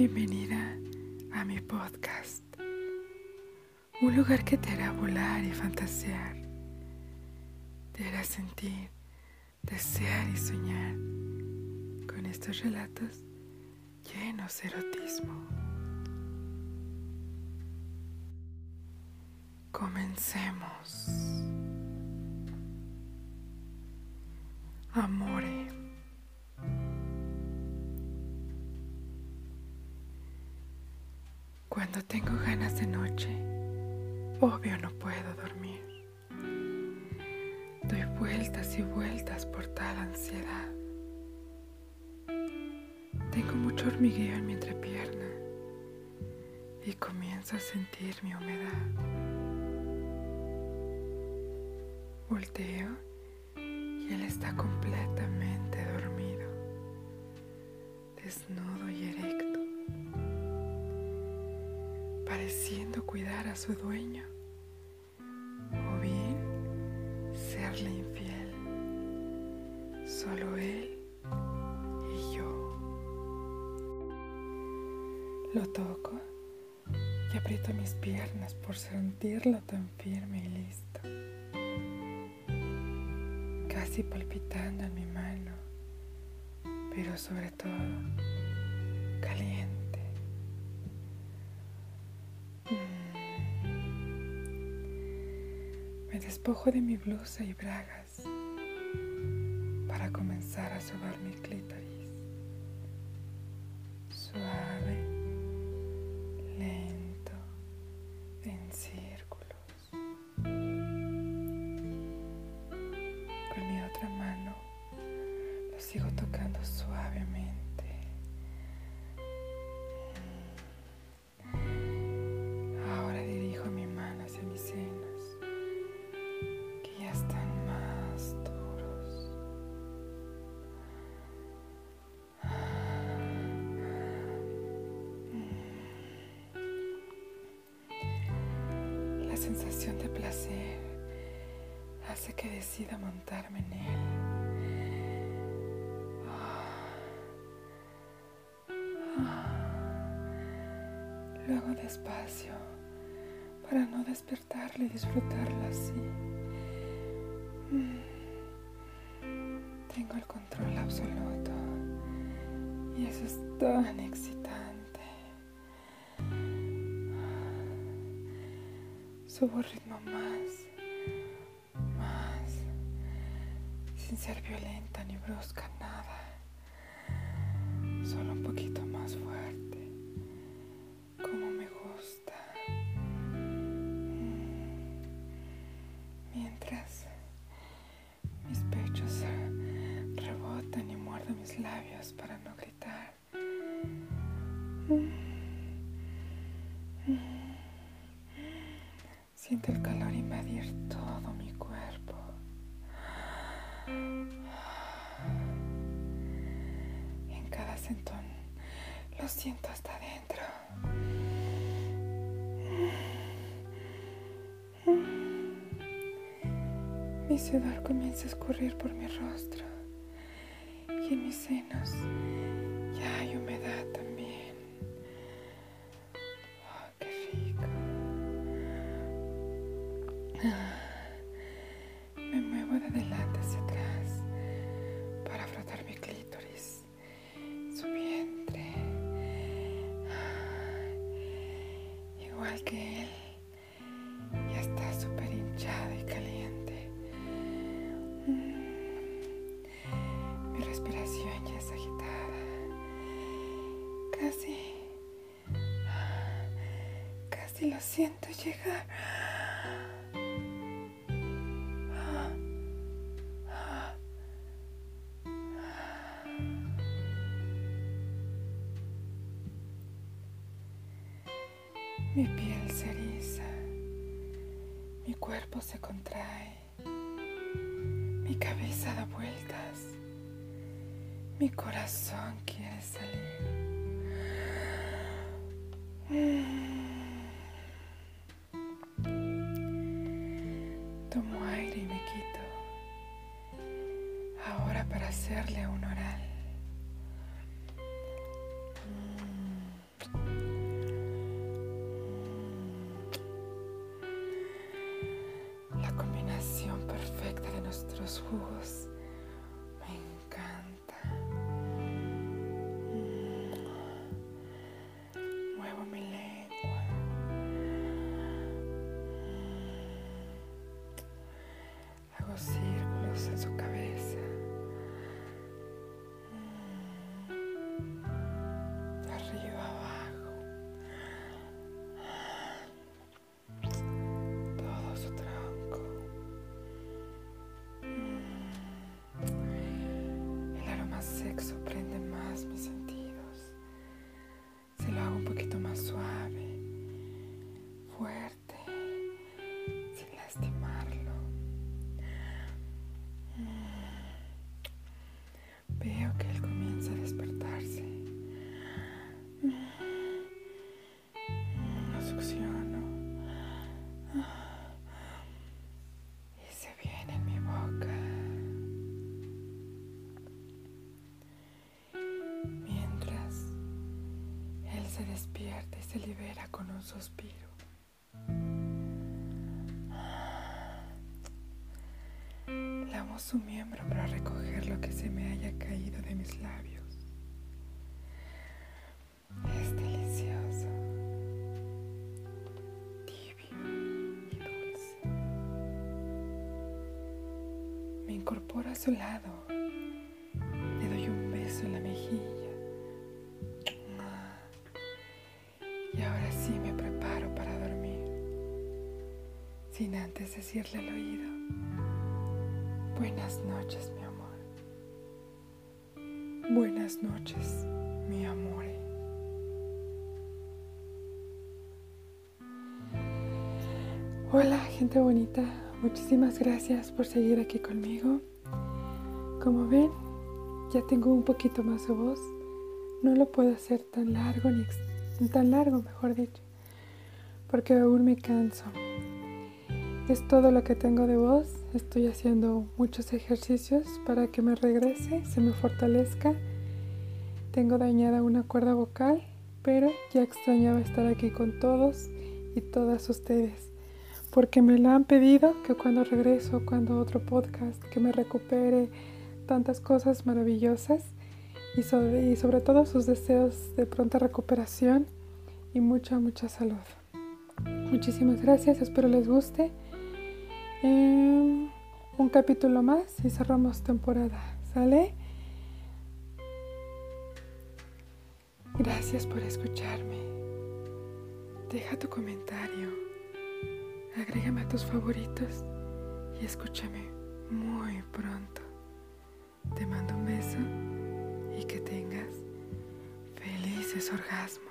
Bienvenida a mi podcast, un lugar que te hará volar y fantasear, te hará sentir, desear y soñar con estos relatos llenos de erotismo. Comencemos. Amore. Cuando tengo ganas de noche, obvio no puedo dormir. Doy vueltas y vueltas por tal ansiedad. Tengo mucho hormigueo en mi entrepierna y comienzo a sentir mi humedad. Volteo y él está completamente dormido, desnudo y erecto pareciendo cuidar a su dueño, o bien serle infiel, solo él y yo. Lo toco y aprieto mis piernas por sentirlo tan firme y listo, casi palpitando en mi mano, pero sobre todo caliente. Despojo de mi blusa y bragas para comenzar a sobar mi sensación de placer hace que decida montarme en él. Luego despacio para no despertarle y disfrutarla así. Tengo el control absoluto y eso es tan excitante. Subo ritmo más, más, sin ser violenta ni brusca, nada, solo un poquito más fuerte, Siento el calor invadir todo mi cuerpo. En cada sentón lo siento hasta adentro. Mi sudor comienza a escurrir por mi rostro y en mis senos ya hay humedad también. Me muevo de adelante hacia atrás para frotar mi clítoris, su vientre. Igual que él, ya está súper hinchado y caliente. Mi respiración ya es agitada. Casi, casi lo siento llegar. Mi piel se eriza, mi cuerpo se contrae, mi cabeza da vueltas, mi corazón quiere salir. Tomo aire y me quito, ahora para hacerle un oral. Nuestros jugos. Libera con un suspiro. Lamo su miembro para recoger lo que se me haya caído de mis labios. Es delicioso, tibio y dulce. Me incorporo a su lado. Sin antes decirle al oído. Buenas noches, mi amor. Buenas noches, mi amor. Hola, gente bonita. Muchísimas gracias por seguir aquí conmigo. Como ven, ya tengo un poquito más de voz. No lo puedo hacer tan largo ni tan largo, mejor dicho, porque aún me canso. Es todo lo que tengo de voz. Estoy haciendo muchos ejercicios para que me regrese, se me fortalezca. Tengo dañada una cuerda vocal, pero ya extrañaba estar aquí con todos y todas ustedes, porque me lo han pedido que cuando regreso, cuando otro podcast, que me recupere tantas cosas maravillosas y sobre, y sobre todo sus deseos de pronta recuperación y mucha, mucha salud. Muchísimas gracias, espero les guste. Eh, un capítulo más y cerramos temporada. ¿Sale? Gracias por escucharme. Deja tu comentario. Agrégame a tus favoritos y escúchame muy pronto. Te mando un beso y que tengas felices orgasmos.